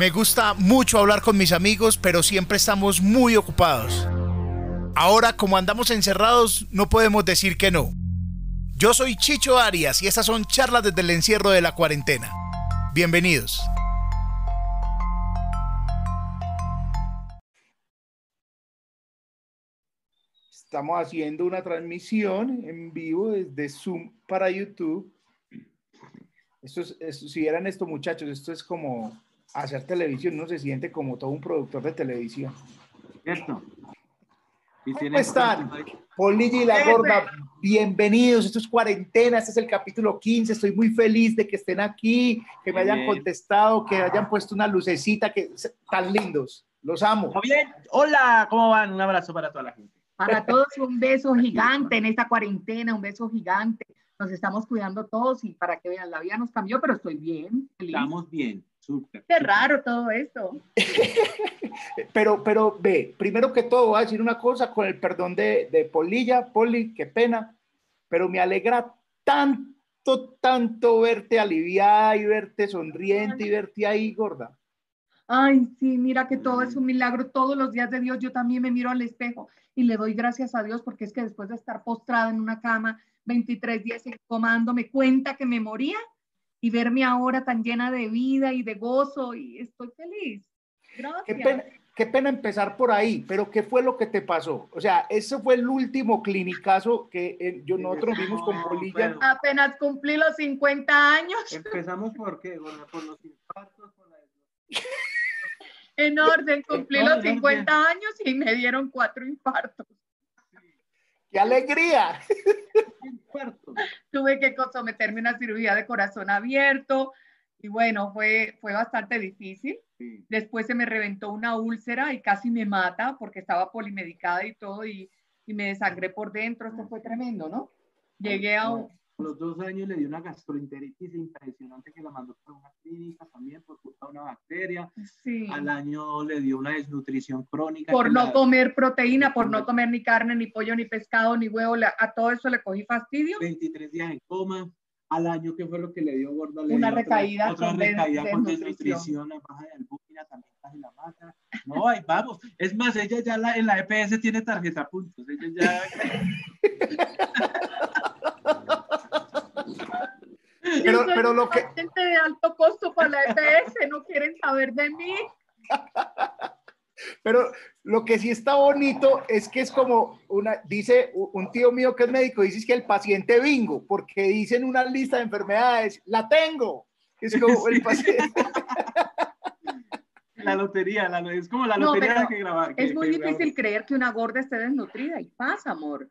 Me gusta mucho hablar con mis amigos, pero siempre estamos muy ocupados. Ahora, como andamos encerrados, no podemos decir que no. Yo soy Chicho Arias y estas son charlas desde el encierro de la cuarentena. Bienvenidos. Estamos haciendo una transmisión en vivo desde Zoom para YouTube. Esto es, si vieran esto, muchachos, esto es como hacer televisión. Uno se siente como todo un productor de televisión. Cierto. ¿Cómo están? Polilla y la Gorda, bienvenidos. Esto es cuarentena, este es el capítulo 15. Estoy muy feliz de que estén aquí, que me hayan contestado, que hayan puesto una lucecita, que tan lindos. Los amo. Bien, hola, ¿cómo van? Un abrazo para toda la gente. Para todos un beso gigante en esta cuarentena, un beso gigante. Nos estamos cuidando todos y para que vean, la vida nos cambió, pero estoy bien. Estamos bien, súper. Qué raro todo esto. pero, pero ve, primero que todo voy a decir una cosa con el perdón de, de Polilla, Poli, qué pena, pero me alegra tanto, tanto verte aliviada y verte sonriente y verte ahí gorda. Ay, sí, mira que todo es un milagro. Todos los días de Dios yo también me miro al espejo y le doy gracias a Dios porque es que después de estar postrada en una cama 23 días en comando, me cuenta que me moría y verme ahora tan llena de vida y de gozo y estoy feliz. Gracias. Qué pena, empezar por ahí, pero ¿qué fue lo que te pasó? O sea, ese fue el último clinicazo que eh, yo nosotros vimos con Polilla. Apenas cumplí los 50 años. Empezamos por qué? por los infartos, por la en orden, cumplí los 50 años y me dieron cuatro infartos. ¡Qué alegría! Tuve que someterme a una cirugía de corazón abierto y bueno, fue, fue bastante difícil. Después se me reventó una úlcera y casi me mata porque estaba polimedicada y todo y, y me desangré por dentro. Esto fue tremendo, ¿no? Llegué a, un, los dos años le dio una gastroenteritis impresionante que la mandó para una clínica también por culpa de una bacteria. Sí. Al año le dio una desnutrición crónica. Por no comer proteína, por no comer ni carne, ni pollo, ni pescado, ni huevo. A todo eso le cogí fastidio. 23 días en coma. Al año, ¿qué fue lo que le dio gorda? una recaída. Otra, recaída con desnutrición, baja de albúmina, también casi la mata. No, ahí vamos. Es más, ella ya la, en la EPS tiene tarjeta puntos. Ella ya... pero, pero lo que... Gente de alto costo para la EPS, no quieren saber de mí. Pero lo que sí está bonito es que es como una, dice un tío mío que es médico, dice que el paciente bingo, porque dicen una lista de enfermedades, la tengo. Es como el paciente. La lotería, es como la lotería que grabar. Es muy difícil creer que una gorda esté desnutrida y pasa, amor.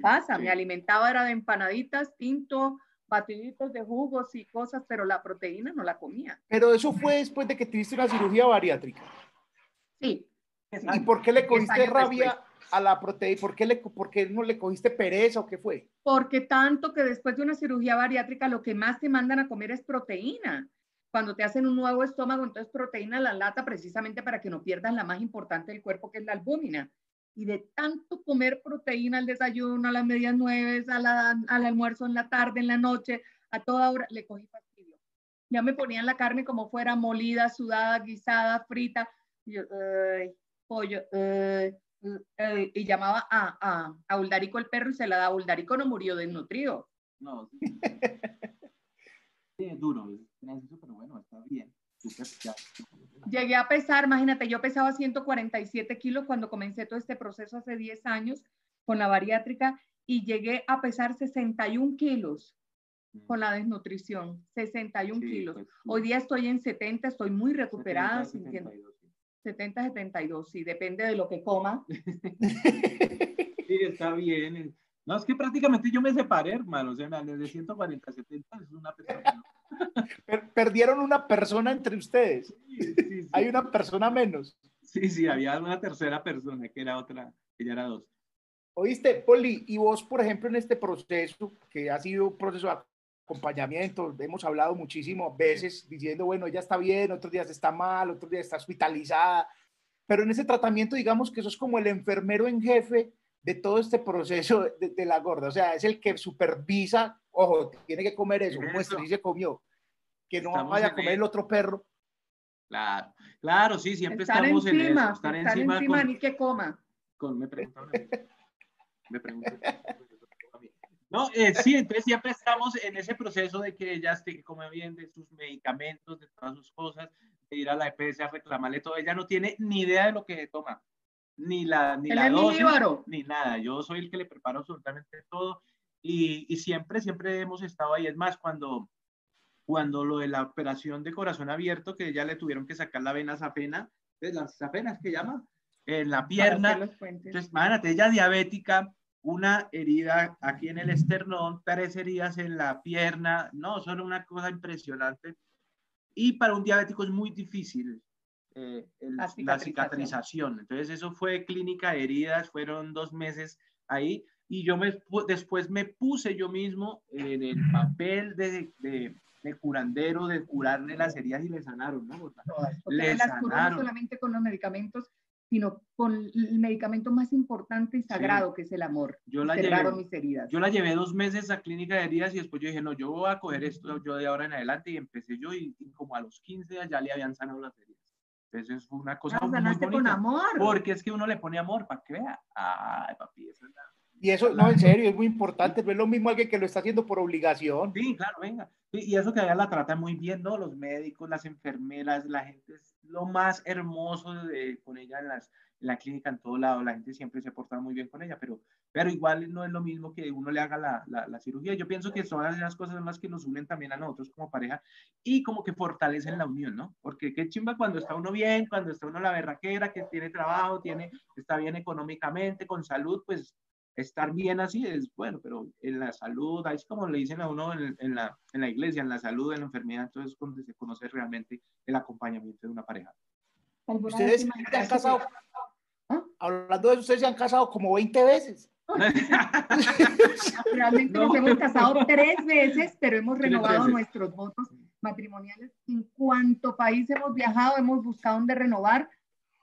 Pasa. Me alimentaba, era de empanaditas, tinto, batiditos de jugos y cosas, pero la proteína no la comía. Pero eso fue después de que tuviste una cirugía bariátrica. Sí. ¿Y por qué le cogiste rabia a la proteína? ¿Por qué, le, ¿Por qué no le cogiste pereza o qué fue? Porque tanto que después de una cirugía bariátrica lo que más te mandan a comer es proteína. Cuando te hacen un nuevo estómago, entonces proteína la lata precisamente para que no pierdas la más importante del cuerpo, que es la albúmina y de tanto comer proteína al desayuno, a las medias nueve, al almuerzo en la tarde, en la noche, a toda hora, le cogí fastidio. Ya me ponían la carne como fuera molida, sudada, guisada, frita. Y yo, pollo, y llamaba a, a, a Uldarico el perro y se la daba. Uldarico no murió desnutrido. No, sí. sí, es duro, pero bueno, está bien. Llegué a pesar, imagínate, yo pesaba 147 kilos cuando comencé todo este proceso hace 10 años con la bariátrica y llegué a pesar 61 kilos con la desnutrición, 61 kilos. Pues, Hoy día estoy en 70, estoy muy recuperada, 70, 72, 70, 72, sí, depende de lo que coma. sí, está bien. No, es que prácticamente yo me separé, hermano, o sea, desde 140 a 70 es una persona. perdieron una persona entre ustedes. Hay una persona menos. Sí, sí, había una tercera persona que era otra, ella era dos. Oíste, Poli, y vos, por ejemplo, en este proceso, que ha sido un proceso de acompañamiento, hemos hablado muchísimas veces diciendo, bueno, ella está bien, otros días está mal, otros días está hospitalizada, pero en ese tratamiento, digamos que eso es como el enfermero en jefe de todo este proceso de, la gorda, o sea, es el que supervisa, ojo, tiene que comer eso, muestra, y se comió, que no vaya a comer el otro perro. Claro, claro, sí, siempre estar estamos encima, en eso. Estar, estar encima, encima con, ni que coma. con- me mí. Me preguntaron. No, eh, sí, entonces siempre estamos en ese proceso de que ella esté, que come bien de sus medicamentos, de todas sus cosas, de ir a la EPS a reclamarle todo. Ella no tiene ni idea de lo que toma, ni la, ni la dosis, ni nada. Yo soy el que le preparo absolutamente todo y, y siempre, siempre hemos estado ahí. Es más, cuando, cuando lo de la operación de corazón abierto, que ella le tuvieron que sacar la vena safena, ¿ves? la safena es que llama, en la pierna. Entonces, imagínate, ella diabética, una herida aquí en el esternón, tres heridas en la pierna, no, son una cosa impresionante. Y para un diabético es muy difícil eh, el- La la, cicatrización. cicatrización. Entonces, eso fue clínica de heridas, fueron dos meses ahí. Y yo me, pu- después me puse yo mismo en el papel de, de, de curandero, de curarle las heridas y le sanaron, ¿no? O sea, Le las curó no sanaron. solamente con los medicamentos, sino con el medicamento más importante y sagrado, que es el amor. Yo la llevé- mis heridas. Yo la llevé dos meses a clínica de heridas y después yo dije, no, yo voy a coger esto yo de ahora en adelante y empecé yo y, y como a los 15 días ya le habían sanado las heridas. Entonces fue una cosa Ah, muy sanaste con bonita. amor. Porque es que uno le pone amor para que vea. Ay, papi, eso es la- Y eso, no, en serio, es muy importante. No es lo mismo alguien que lo está haciendo por obligación. Sí, claro, venga. Y, y eso que allá la tratan muy bien, ¿no? Los médicos, las enfermeras, la gente es lo más hermoso de, con ella en, las, en la clínica, en todo lado. La gente siempre se porta muy bien con ella, pero, pero igual no es lo mismo que uno le haga la, la, la cirugía. Yo pienso que todas esas cosas son las que nos unen también a nosotros como pareja y como que fortalecen la unión, ¿no? Porque qué chimba cuando está uno bien, cuando está uno la berraquera, que tiene trabajo, tiene, está bien económicamente, con salud, pues estar bien así es bueno, pero en la salud, ahí es como le dicen a uno en, en la, en la iglesia, en la salud, en la enfermedad, entonces es donde se conoce realmente el acompañamiento de una pareja. ¿Alguna Ustedes se han casado, ¿Ah? hablando de eso, ustedes se han casado como 20 veces. Realmente No. nos hemos casado tres veces, pero hemos renovado nuestros votos matrimoniales. En cuanto país hemos viajado, hemos buscado donde renovar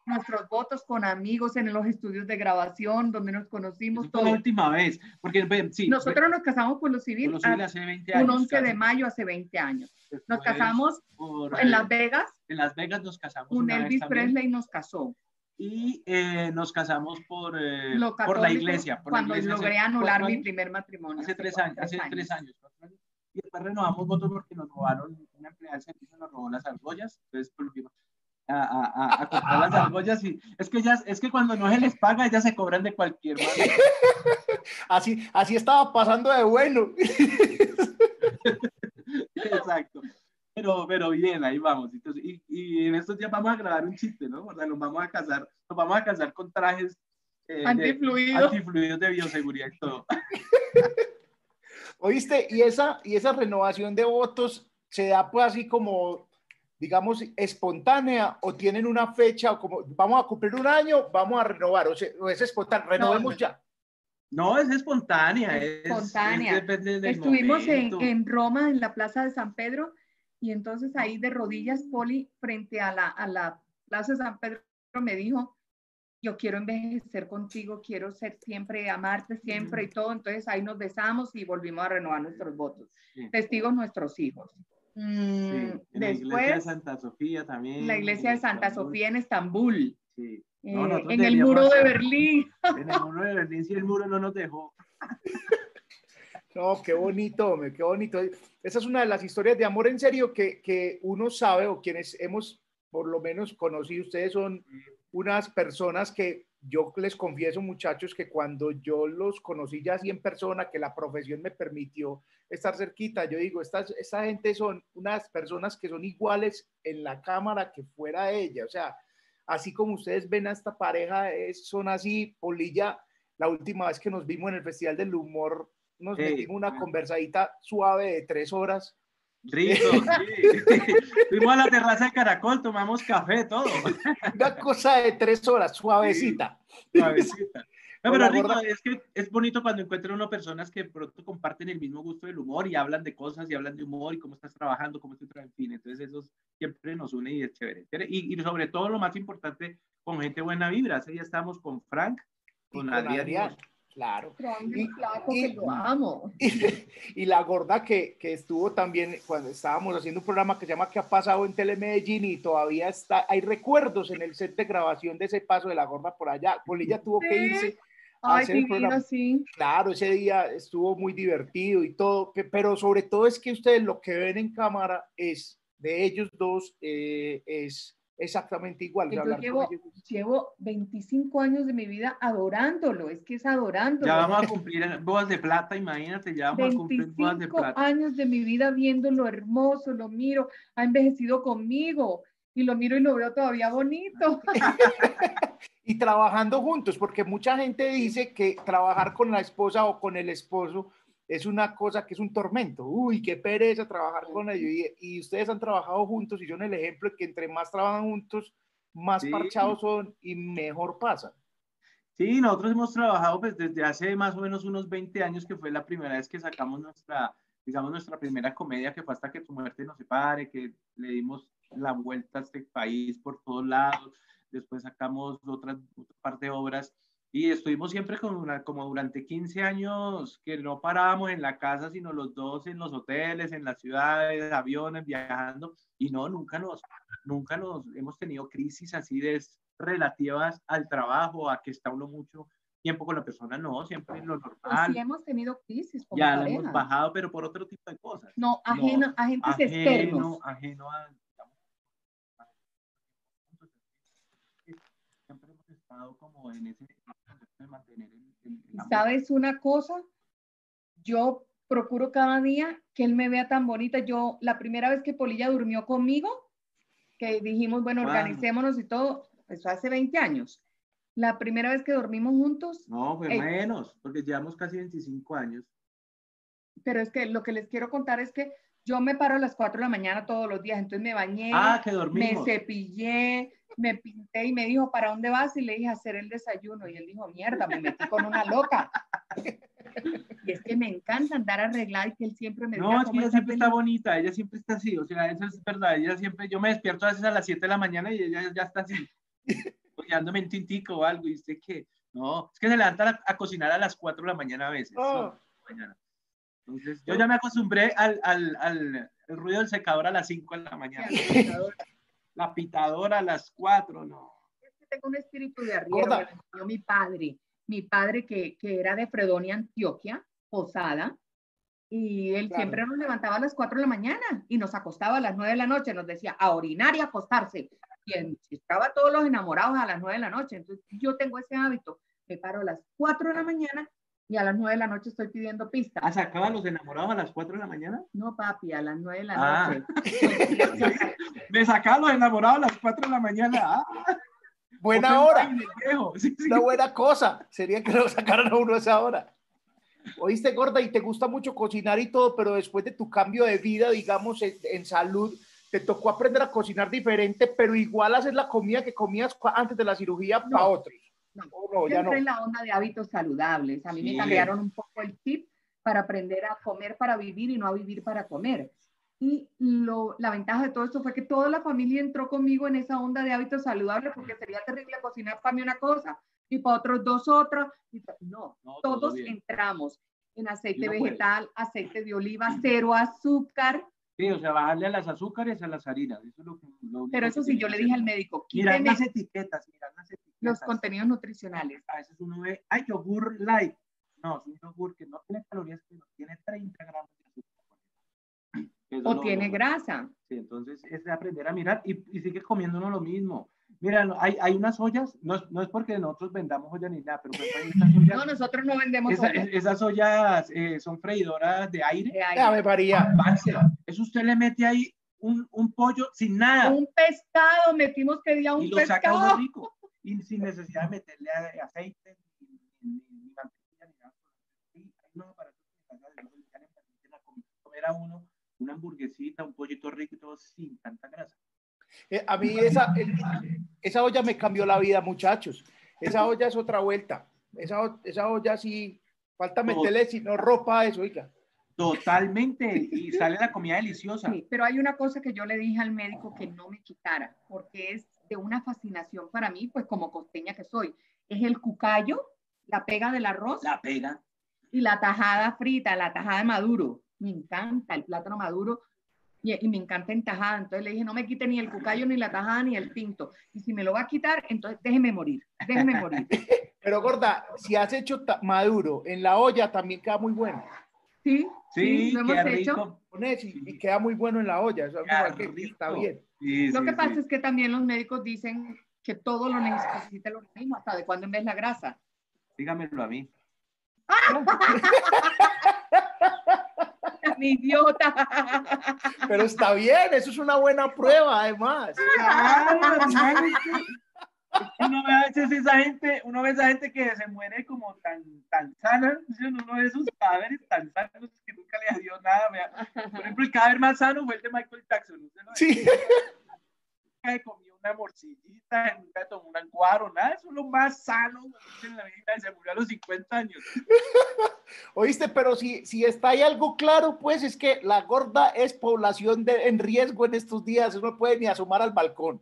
nuestros votos con amigos en los estudios de grabación, donde nos conocimos fue la última vez, porque sí, Nosotros nos casamos por lo civil por lo civil a- hace 20 un años. 11 de casi. mayo hace 20 años. Nos Después, casamos por, en Las Vegas, en Las Vegas nos casamos un Elvis Presley nos casó. Y eh, nos casamos por, eh, por la iglesia. Por cuando la iglesia hace logré anular mi primer matrimonio. hace tres años, hace tres años. Y después renovamos votos porque nos robaron, una empleada del servicio nos robó las argollas, entonces volvimos a, a, a, a comprar las argollas y es que ellas, es que cuando no se les paga, ellas se cobran de cualquier manera. Así, así estaba pasando de bueno. Exacto. Pero, pero bien, ahí vamos. Entonces, y, y en estos días vamos a grabar un chiste, ¿no? O sea, nos vamos a casar, nos vamos a casar con trajes eh, de- Antifluido. antifluidos de bioseguridad y todo. ¿Oíste? Y esa, y esa renovación de votos se da pues así como, digamos, espontánea o tienen una fecha o como, vamos a cumplir un año, vamos a renovar, o, sea, o es espontánea, renovemos ya. No, es espontánea. Es, Espontánea. es depende del Estuvimos en, en Roma, en la Plaza de San Pedro, y entonces ahí de rodillas, Poli, frente a la, a la Plaza de San Pedro, me dijo, yo quiero envejecer contigo, quiero ser siempre, amarte siempre y todo. Entonces ahí nos besamos y volvimos a renovar nuestros votos. Sí. Testigos nuestros hijos. Sí, Mm, en la iglesia de después, Santa Sofía también. la iglesia de Santa Estambul. Sofía en Estambul, Sí. eh, No, en el muro de Berlín. En el muro de Berlín, si el muro no nos dejó. No, qué bonito, hombre, qué bonito. Esa es una de las historias de amor en serio que, que uno sabe o quienes hemos por lo menos conocido, ustedes son unas personas que yo les confieso muchachos que cuando yo los conocí ya así en persona, que la profesión me permitió estar cerquita, yo digo, estas, esta gente son unas personas que son iguales en la cámara que fuera ella, o sea, así como ustedes ven a esta pareja, es- son así, Polilla, la última vez que nos vimos en el Festival del Humor, nos metimos una bueno. conversadita suave de tres horas. Rico, sí. Fuimos a la terraza de Caracol, tomamos café, todo. Una cosa de tres horas, suavecita. Suavecita. No, pero rico, es que es bonito cuando encuentran uno personas que pronto comparten el mismo gusto del humor y hablan de cosas y hablan de humor y cómo estás trabajando, cómo estás en fin. Entonces eso siempre nos une y es chévere. Y, y sobre todo lo más importante, con gente buena vibra. Ese día estábamos con Frank, con, con Adrián, Claro. Y, flaco que lo amo. Y, la gorda que, que, estuvo también cuando estábamos haciendo un programa que se llama ¿Qué ha pasado en Telemedellín? Y todavía está, hay recuerdos en el set de grabación de ese paso de la gorda por allá. Polilla tuvo que irse. A hacer el programa. Sí. Claro, ese día estuvo muy divertido y todo, pero sobre todo es que ustedes lo que ven en cámara es de ellos dos eh, es exactamente igual. Yo llevo, llevo 25 años de mi vida adorándolo, es que es adorándolo. Ya vamos a cumplir bodas de plata, imagínate, ya vamos a cumplir bodas de plata. años de mi vida viendo lo hermoso, lo miro, ha envejecido conmigo y lo miro y lo veo todavía bonito. y trabajando juntos, porque mucha gente dice que trabajar con la esposa o con el esposo es una cosa que es un tormento. Uy, qué pereza trabajar con ellos. Y, ustedes han trabajado juntos y son el ejemplo de que entre más trabajan juntos, más parchados son y mejor pasan. Sí, nosotros hemos trabajado pues, desde hace más o menos unos 20 años, que fue la primera vez que sacamos nuestra, digamos, nuestra primera comedia, que fue hasta que tu muerte nos separe, que le dimos la vuelta a este país por todos lados. Después sacamos otra, otra parte de obras y estuvimos siempre con una, como durante 15 años que no parábamos en la casa, sino los dos en los hoteles, en las ciudades, aviones, viajando. Y no, nunca nos, nunca nos hemos tenido crisis así de relativas al trabajo, a que está uno mucho tiempo con la persona, no, siempre lo normal. Pues sí hemos tenido crisis. Como ya la hemos bajado, pero por otro tipo de cosas. No, ajeno, a agentes ajeno, externos. Ajeno a, siempre hemos estado como en ese de mantener el, ¿Sabes una cosa? Yo procuro cada día que él me vea tan bonita. Yo, la primera vez que Polilla durmió conmigo, que dijimos, bueno, organicémonos y todo, eso hace 20 años. La primera vez que dormimos juntos. No, fue menos, porque llevamos casi 25 años. Pero es que lo que les quiero contar es que yo me paro a las 4 de la mañana todos los días, entonces me bañé, ah, que me cepillé, me pinté y me dijo, ¿para dónde vas? Y le dije, hacer el desayuno. Y él dijo, mierda, me metí con una loca. y es que me encanta andar arreglada y que él siempre me No, es que ella siempre está bonita, ella siempre está así, o sea, eso es verdad, ella siempre, yo me despierto a veces a las 7 de la mañana y ella ya está así, dándome un tintico o algo, y usted que, no, es que se levanta a, cocinar a las 4 de la mañana a veces. Oh. Entonces, yo ya me acostumbré al, al, al, ruido del secador a las 5 de la mañana. la pitadora a las 4, no. Es que tengo un espíritu de arriba, yo mi padre, mi padre que, que, era de Fredonia, Antioquia, Posada, y él siempre nos levantaba a las 4 de la mañana y nos acostaba a las 9 de la noche, nos decía a orinar y acostarse. Y estaba todos los enamorados a las 9 de la noche. Entonces yo tengo ese hábito, me paro a las 4 de la mañana y a las 9 de la noche estoy pidiendo pistas. ¿Ah, sacaban los enamorados a las 4 de la mañana? No, papi, a las 9 de la ah. noche. Me sacaban los enamorados a las 4 de la mañana. Ah. Buena hora. Una buena cosa. Sería que lo sacaran a uno a esa hora. Oíste, gorda, y te gusta mucho cocinar y todo, pero después de tu cambio de vida, digamos, en, salud, te tocó aprender a cocinar diferente, pero igual hacer la comida que comías antes de la cirugía para otros. No, entré en la onda de hábitos saludables. A mí me cambiaron un poco el tip para aprender a comer para vivir y no a vivir para comer. Y lo, la ventaja de todo esto fue que toda la familia entró conmigo en esa onda de hábitos saludables porque sería terrible cocinar para mí una cosa y para otros dos otras. No, todos entramos en aceite vegetal, aceite de oliva, cero azúcar, Sí, o sea, bajarle a las azúcares, a las harinas. Eso es lo que, Pero eso sí, yo le dije al médico. Mirar las etiquetas, mirar las etiquetas. Los contenidos nutricionales. A veces uno ve, ay, yogur light. No, es un yogur que no tiene calorías, pero tiene 30 gramos de azúcar. o tiene grasa. Sí, entonces es de aprender a mirar y, y sigue comiendo uno lo mismo. Mira, hay, hay unas ollas, no es, no es porque nosotros vendamos ollas ni nada, pero pues hay ollas, No, nosotros no vendemos esa, ollas. Esas ollas eh, son freidoras de aire. De aire. me paría. Eso usted le mete ahí un, un, pollo sin nada. Un pescado, metimos que día un y lo saca uno rico. Y sin necesidad de meterle aceite, ni, ni, mantequilla, ni nada. Sí, hay unos aparatos que le comer a uno una hamburguesita, un pollito rico y todo sin tanta grasa. Eh, a mí esa, esa olla me cambió la vida, muchachos. Esa olla es otra vuelta. Esa, esa olla sí, falta meterle, si no ropa eso, oiga. Totalmente, y sale la comida deliciosa. Sí, pero hay una cosa que yo le dije al médico que no me quitara, porque es de una fascinación para mí, pues como costeña que soy, es el cucayo la pega del arroz La pega. y la tajada frita, la tajada de maduro. Me encanta el plátano maduro y, y me encanta en tajada. Entonces le dije, no me quite ni el cucayo, ni la tajada, ni el pinto. Y si me lo va a quitar, entonces déjeme morir, déjeme morir. Pero gorda, si has hecho maduro en la olla, también queda muy bueno. Sí, Sí, lo qué hemos hecho. rico. Y, queda muy bueno en la olla. Eso es que está bien. Sí, Lo sí, que sí. pasa es que también los médicos dicen que todo lo necesita el organismo, hasta de cuando en vez la grasa. Dígamelo a mí. Mi idiota. Pero está bien, eso es una buena prueba, además. Uno ve a veces esa gente, uno ve esa gente que se muere como tan, tan sana, uno ve esos cadáveres tan sanos que nunca le dio nada. vea. Por ejemplo, el cadáver más sano fue el de Michael Jackson. Sí. Nunca comió una morcillita, nunca tomó un ancuaro, nada, eso es lo más sano en la vida se murió a los 50 años. Oíste, pero si, si está ahí algo claro, pues es que la gorda es población de, en riesgo en estos días. Uno no puede ni asomar al balcón.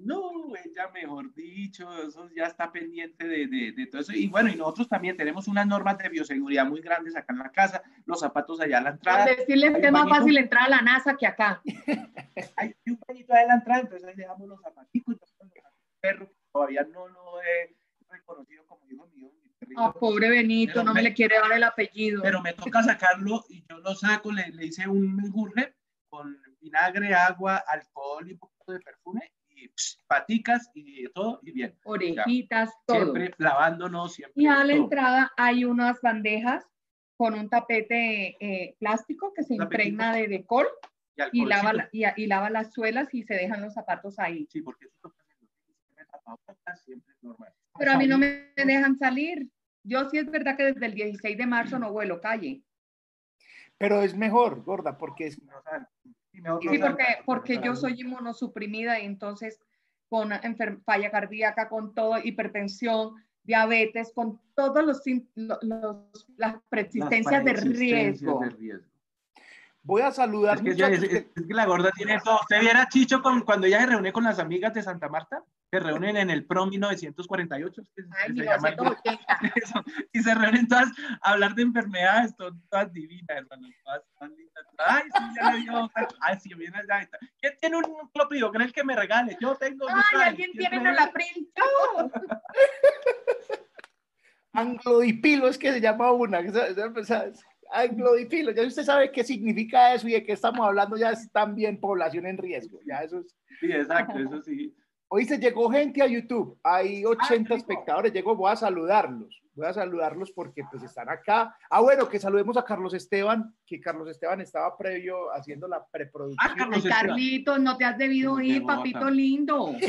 No, ella mejor dicho, eso ya está pendiente de, de, de todo eso. Y bueno, y nosotros también tenemos unas normas de bioseguridad muy grandes acá en la casa, los zapatos allá a la Por entrada, decirles Hay que es más fácil entrar a la NASA que acá. hay un bañito allá a la entrada, entonces ahí dejamos los zapaticos, y todo, el perro, todavía no lo he reconocido como hijo mío. Ah, pobre Benito, Pero no me me- le quiere dar el apellido. pero me toca sacarlo y yo lo saco, le, le hice un menjurje con vinagre, agua, alcohol y un poquito de perfume y pss, paticas y todo y bien. Orejitas, todo. Siempre lavándonos, siempre. Y a la todo. entrada hay unas bandejas con un tapete eh, plástico que se impregna de decol y alcoholcito. lava, la- y, y lava las suelas y se dejan los zapatos ahí. Sí, porque eso. Siempre es normal. Pero a mí no me dejan salir. Yo sí es verdad que desde el 16 de marzo no vuelo calle. Pero es mejor, gorda, porque es-. Sí, porque, porque yo soy inmunosuprimida y entonces con enfer- falla cardíaca, con todo, hipertensión, diabetes, con todos los, los- las Las preexistencias de riesgo. de riesgo. voy a saludar Es que, ella- muchachos, es, es que la gorda tiene todo. ¿Usted viera Chicho con, cuando ella se reúne con las amigas de Santa Marta? Se reúnen en el PRO 1948. es que se- Ay, se llama el grupo. 1980. Eso, y se reúnen todas a hablar de enfermedades, son todas divinas, hermano, todas, todas lindas. Ay, sí, ya le dio. Ay, sí, viene allá. y tal. ¿Quién tiene un clopidogrel creen que me regale? Yo tengo. yo Ay, alguien ¿Quién tiene trae? la. ¡Oh! anglodipilo es que se llama una. esa- Anglodipilo, ya usted sabe qué significa eso y de qué estamos hablando, ya es también población en riesgo. Ya eso es. Sí, exacto, eso sí. Hoy se llegó gente a YouTube, hay 80 rico. espectadores, llegó, voy a saludarlos, voy a saludarlos porque pues están acá. Ah, bueno, que saludemos a Carlos Esteban, que Carlos Esteban estaba previo haciendo la preproducción. Ah, Carlos Ay, Carlitos, no te has debido No ir, papito lindo.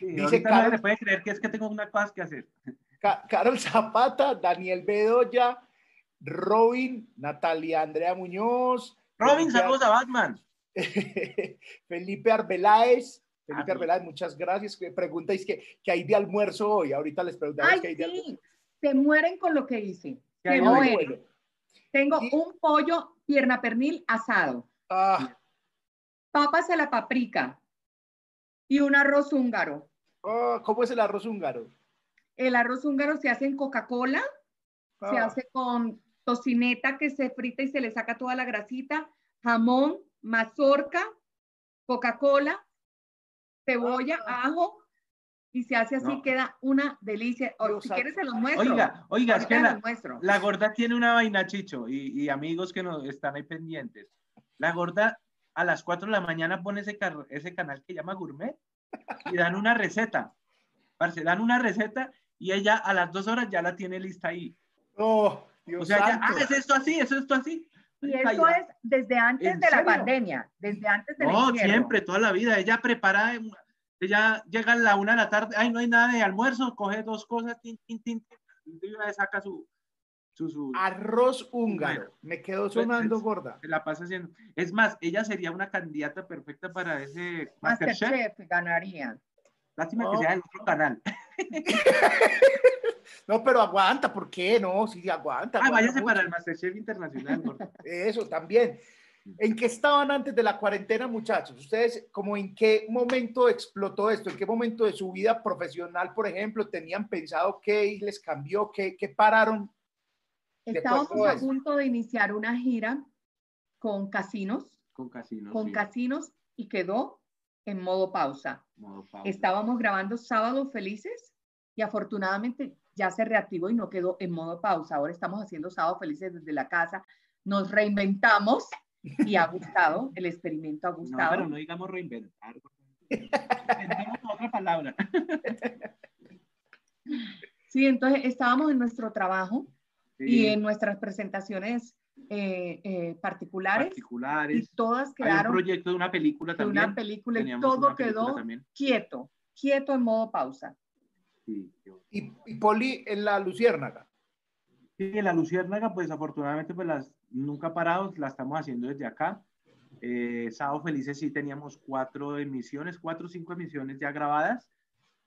Sí, Dice Carlos- le puede creer que es que tengo una cosa que hacer. Ca- Carol Zapata, Daniel Bedoya, Robin, Natalia Andrea Muñoz. Robin, saludos a Batman. Felipe Arbeláez. Felipe Ah, Arbeláez, muchas gracias. Que Preguntáis que, que hay de almuerzo hoy. Ahorita les preguntamos qué hay de almuerzo. sí, se mueren con lo que hice. ¿Qué Se hoy? mueren. bueno. Tengo Y- un pollo pierna pernil asado, Ah, papas a la paprika y un arroz húngaro. ah, ¿Cómo es el arroz húngaro? El arroz húngaro se hace en Coca-Cola, se Ah, hace con tocineta que se frita y se le saca toda la grasita, jamón, mazorca, Coca-Cola, cebolla, ajo y se hace así, No. queda una delicia. O, Dios si quieres se los muestro. Oiga, oiga, es que se la, los muestro. la gorda tiene una vaina, Chicho, y, y amigos que nos están ahí pendientes. La gorda a las 4 de la mañana pone ese, car- ese canal que llama Gourmet y dan una receta. Parce, dan una receta y ella a las 2 horas ya la tiene lista ahí. Oh, Dios O sea, ya, ah, es esto así, es esto así. Y eso es desde antes ¿En de la pandemia, desde antes del No, siempre, toda la vida. Ella prepara, em, ella llega a la una de la tarde, ay, no hay nada de almuerzo, coge dos cosas, tin, tin, tin, tin, y de una vez saca su, su, su, Arroz húngaro. Bueno. Me quedó sonando Pues, gorda. se la pasa haciendo. Es más, ella sería una candidata perfecta para ese Masterchef. Masterchef ganaría. Lástima que No. sea del otro canal. No, pero aguanta, ¿por qué? No, sí, aguanta. Ah, aguanta váyase mucho. para el Masterchef internacional. Eso también. ¿En qué estaban antes de la cuarentena, muchachos? Ustedes, como en qué momento explotó esto? ¿En qué momento de su vida profesional, por ejemplo, tenían pensado qué les cambió, qué, qué pararon? Estábamos a punto de iniciar una gira con casinos. Con casinos. Con sí. casinos y quedó en modo pausa. Modo pausa. Estábamos grabando Sábados Felices y afortunadamente ya se reactivó y no quedó en modo pausa. Ahora estamos haciendo Sábados Felices desde la casa. Nos reinventamos y ha gustado, el experimento ha No, gustado. pero no digamos reinventar. Inventemos otra palabra. Sí, entonces estábamos en nuestro trabajo y en nuestras presentaciones eh, eh, particulares y particulares. todas Hay un quedaron proyecto de una película de también. una película y Teníamos todo quedó también. quieto, quieto en modo pausa. Sí, yo- Y, y Poli en la Luciérnaga. Sí, en la Luciérnaga, pues afortunadamente, pues las nunca parados, la estamos haciendo desde acá. Eh, Sábado Felices sí teníamos cuatro emisiones, cuatro o cinco emisiones ya grabadas,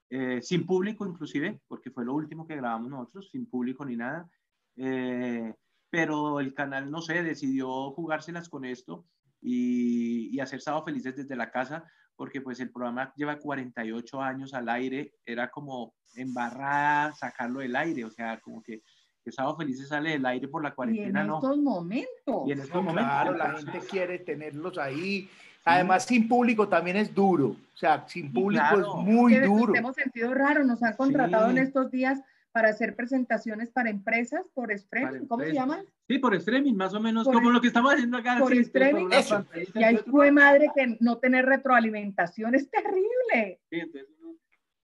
eh, sin público inclusive, porque fue lo último que grabamos nosotros, sin público ni nada. Eh, pero el canal, no sé, decidió jugárselas con esto y, y hacer Sábado Felices desde la casa, porque pues el programa lleva 48 años al aire, era como embarrada sacarlo del aire, o sea, como que, que Sábado Felices sale del aire por la Y en cuarentena, no. estos momentos. Y en estos No, momentos, claro, la gente quiere tenerlos ahí. Además, sin público también es duro. O sea, sin público claro. es muy duro. hemos sentido raro, nos han contratado en Sí. estos días para hacer presentaciones para empresas por streaming, ¿cómo se empresas. llama? Sí, por streaming, más o menos, Por como lo que estamos haciendo acá. por sí, streaming, unas eso. Y ahí fue madre que no tener retroalimentación es terrible. sí, entonces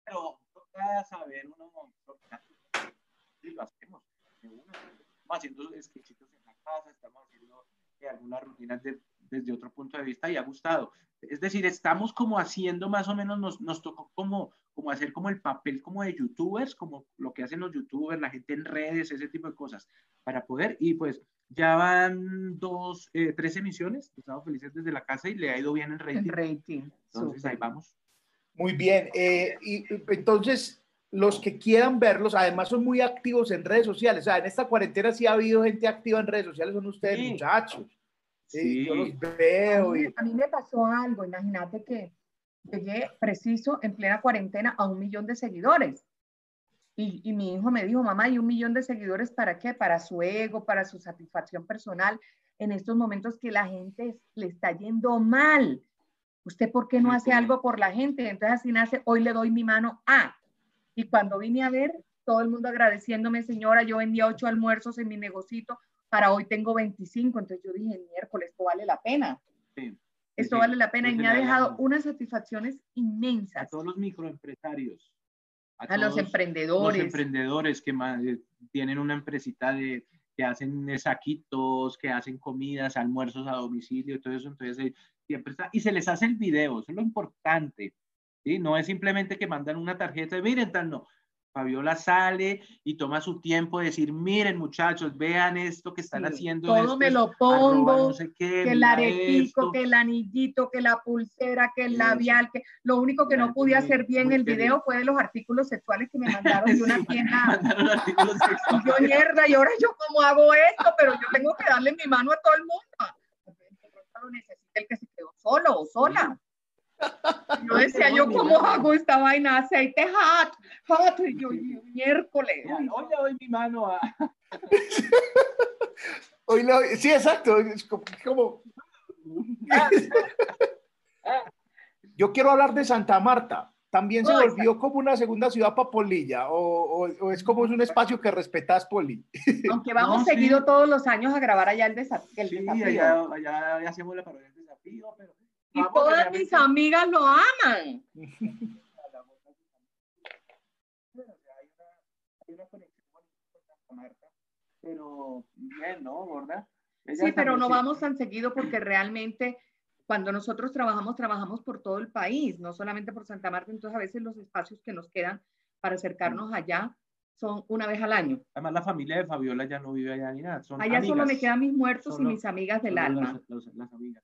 pero toca saber uno, sí, lo hacemos. Estamos haciendo sketchitos en la casa, estamos haciendo eh, algunas rutinas de- desde otro punto de vista y ha gustado. Es decir, estamos como haciendo más o menos, nos, nos tocó como, como hacer como el papel como de youtubers, como lo que hacen los youtubers, la gente en redes, ese tipo de cosas, para poder, y pues ya van dos, eh, tres emisiones, estamos felices desde la casa y le ha ido bien el En rating. rating. Entonces súper. ahí vamos. Muy bien. eh, y entonces, los que quieran verlos, además son muy activos en redes sociales. O sea, en esta cuarentena sí ha habido gente activa en redes sociales, son ustedes, Sí. muchachos. Sí, Sí. Yo los A veo. mí, y- a mí me pasó algo, imagínate que llegué preciso en plena cuarentena a un millón de seguidores. Y, y mi hijo me dijo, mamá, ¿y un millón de seguidores para qué? Para su ego, para su satisfacción personal, en estos momentos que la gente es- le está yendo mal. ¿Usted por qué no Sí, hace sí. algo por la gente? Entonces así nace, hoy le doy mi mano a. Y cuando vine a ver, todo el mundo agradeciéndome, señora, yo vendía ocho almuerzos en mi negocito, para hoy tengo 25, entonces yo dije, miércoles, esto vale la pena. Sí. Esto Sí, vale la pena y me ha dejado unas satisfacciones A inmensas todos los microempresarios. a los todos emprendedores. Los emprendedores que ma- eh, tienen una empresita de que hacen saquitos, que hacen comidas, almuerzos a domicilio todo eso, entonces eh, siempre está, y se les hace el video, eso es lo importante, ¿sí? No es simplemente que mandan una tarjeta miren, tal, no. Fabiola sale y toma su tiempo de decir, miren muchachos, vean esto que están Sí, haciendo. todo me lo arroba pongo, no sé qué, que el aretico, esto". que el anillito, que la pulsera, que el Eso. labial, que lo único que no pude muy- hacer bien el video fue de los artículos sexuales que me mandaron de una Sí, tienda. yo mierda, y ahora yo cómo hago esto, pero yo tengo que darle mi mano a todo el mundo. El que se quedó solo o sola. Yo decía, yo cómo hago esta vaina, aceite hot, hot, y yo, y yo, miércoles. Hoy le doy mi mano a... Hoy sí, exacto. Es como, Yo quiero hablar de Santa Marta. ¿También se volvió como una segunda ciudad para Polilla? ¿O, o- o es como es un espacio que respetas, Poli? Aunque vamos No, sí. seguido todos los años a grabar allá el, desa- el Sí, desafío. allá, allá, allá hacemos la parodia del desafío, pero... Y vamos, todas mis amigas lo aman. pero bien, ¿no, gorda? Sí, pero no vamos tan seguido porque realmente cuando nosotros trabajamos, trabajamos por todo el país, no solamente por Santa Marta, entonces a veces los espacios que nos quedan para acercarnos allá son una vez al año. Además, la familia de Fabiola ya no vive allá ni nada, son Allá solo amigas, me quedan mis muertos Solo- y mis amigas del solo alma. Las, los- las amigas.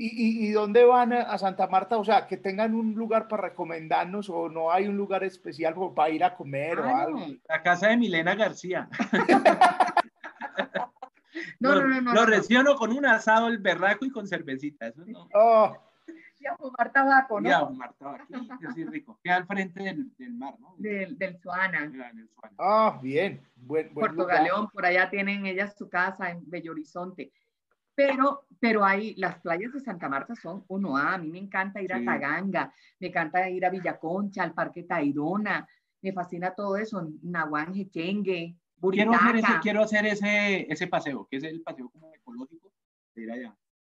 ¿Y, y, y dónde van a, a Santa Marta? O sea, que tengan un lugar para recomendarnos o no hay un lugar especial para ir a comer o algo. no. La casa de Milena García. No, no, no, no. Lo no. recibo con un asado, el berraco y con cervecita. Eso no. Oh, Y a fumar tabaco, Y a ¿no? fumar tabaquito, así rico. Queda al frente del, del mar, ¿no? Del, del Suana. Ah, bien. Buen, buen Puerto lugar. Galeón, por allá tienen ellas su casa en Bello Horizonte. Pero, pero ahí, las playas de Santa Marta son uno A. A mí me encanta ir a. Taganga, me encanta ir a Villaconcha, al Parque Tayrona, me fascina todo eso, Nahuán, Chengue, Quiero hacer, ese, Buritaca. quiero hacer ese, ese paseo, que es el paseo como ecológico de ir allá.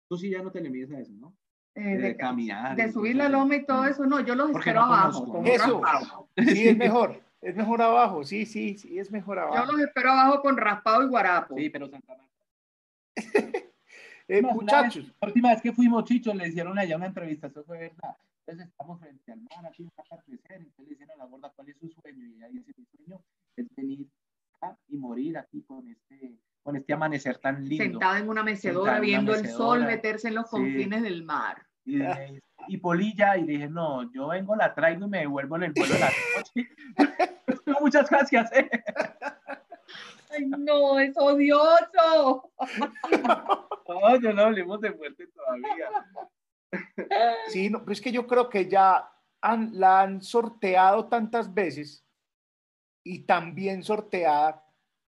Tú sí ya no te le mides a eso, ¿no? eh, De, de, caminar. de subir la loma y todo Mm. eso, no, yo los espero no abajo. Eso. raspado. Sí, es mejor. Es mejor abajo. Sí, sí, sí, es mejor Yo abajo. los espero abajo con raspado y guarapo. Sí, pero Santa Marta. Eh, No, muchachos, vez- la última vez que fuimos, Chicho, le hicieron allá una entrevista, eso fue verdad. Entonces estamos frente al mar, aquí un atardecer, entonces le dicen a la gorda cuál es su sueño, y ella dice, mi sueño es venir acá y morir aquí con este, con este amanecer tan lindo. Sentada en una mecedora Sentada en una viendo el sol meterse en los Sí. confines del mar. Y, dije, y Polilla, y dije, no, yo vengo, la traigo y me devuelvo en el vuelo de la noche. Tengo muchas que hacer. ¡Ay, no! ¡Es odioso! No, yo no hablemos de muerte todavía. sí, no, pero es que yo creo que ya han, la han sorteado tantas veces y tan bien sorteada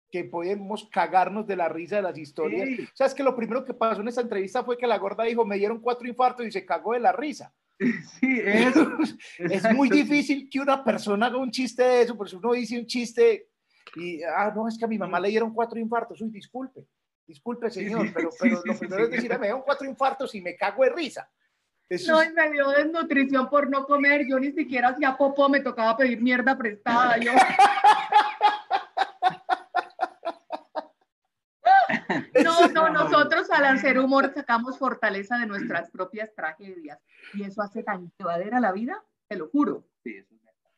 que podemos cagarnos de la risa de las historias. Sí. O sea, es que lo primero que pasó en esta entrevista fue que la gorda dijo, me dieron cuatro infartos y se cagó de la risa. Sí, eso. es muy difícil que una persona haga un chiste de eso, porque uno dice un chiste y, ah, no, es que a mi mamá le dieron cuatro infartos, uy, disculpe, disculpe, señor, pero, pero lo primero es decir, "Ah, me dieron cuatro infartos y me cago de risa. Eso No, y me dio desnutrición por no comer. Yo ni siquiera hacía popó, me tocaba pedir mierda prestada. Yo, no, no, nosotros al hacer humor sacamos fortaleza de nuestras propias tragedias. Y eso hace tan llevadera la vida, te lo juro. Sí, eso es verdad.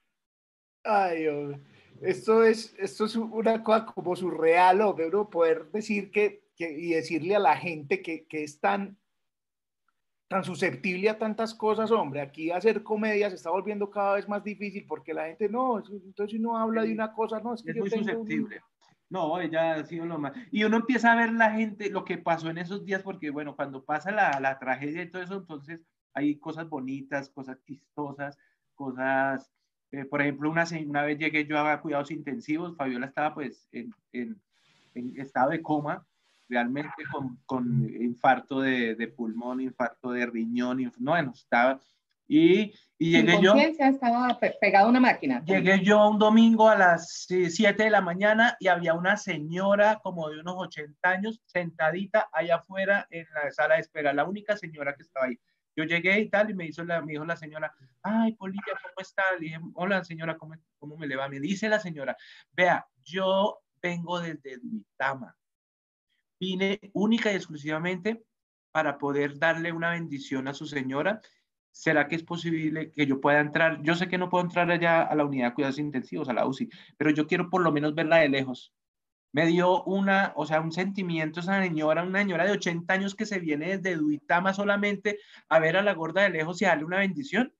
Ay, hombre. Esto es, esto es una cosa como surreal, hombre, uno poder decir que, que- y decirle a la gente que, que es tan, tan susceptible a tantas cosas, hombre. Aquí hacer comedia se está volviendo cada vez más difícil porque la gente no, es- entonces si uno habla de una cosa, no, es que es yo muy tengo un- susceptible. No, ella ha sido lo más. Y uno empieza a ver la gente, lo que pasó en esos días, porque bueno, cuando pasa la, la tragedia y todo eso, entonces hay cosas bonitas, cosas chistosas, cosas, eh, por ejemplo, una, una vez llegué yo a cuidados intensivos, Fabiola estaba pues en, en- en estado de coma, realmente con, con infarto de, de pulmón, infarto de riñón, inf- no, bueno, estaba, y, y llegué yo. estaba pe- pegado a una máquina. Llegué yo un domingo a las 7 de la mañana y había una señora como de unos 80 años sentadita allá afuera en la sala de espera, la única señora que estaba ahí. Yo llegué y tal y me, hizo la, me dijo la señora, ay, Polilla, ¿cómo está? Le dije, hola señora, ¿cómo, ¿cómo me le va? Me dice la señora, vea, yo vengo desde Duitama. Vine única y exclusivamente para poder darle una bendición a su señora ¿será que es posible que yo pueda entrar? Yo sé que no puedo entrar allá a la unidad de cuidados intensivos, a la UCI, pero yo quiero por lo menos verla de lejos. Me dio una, o sea, un sentimiento esa señora, una señora de 80 años que se viene desde Duitama solamente a ver a la gorda de lejos y darle una bendición.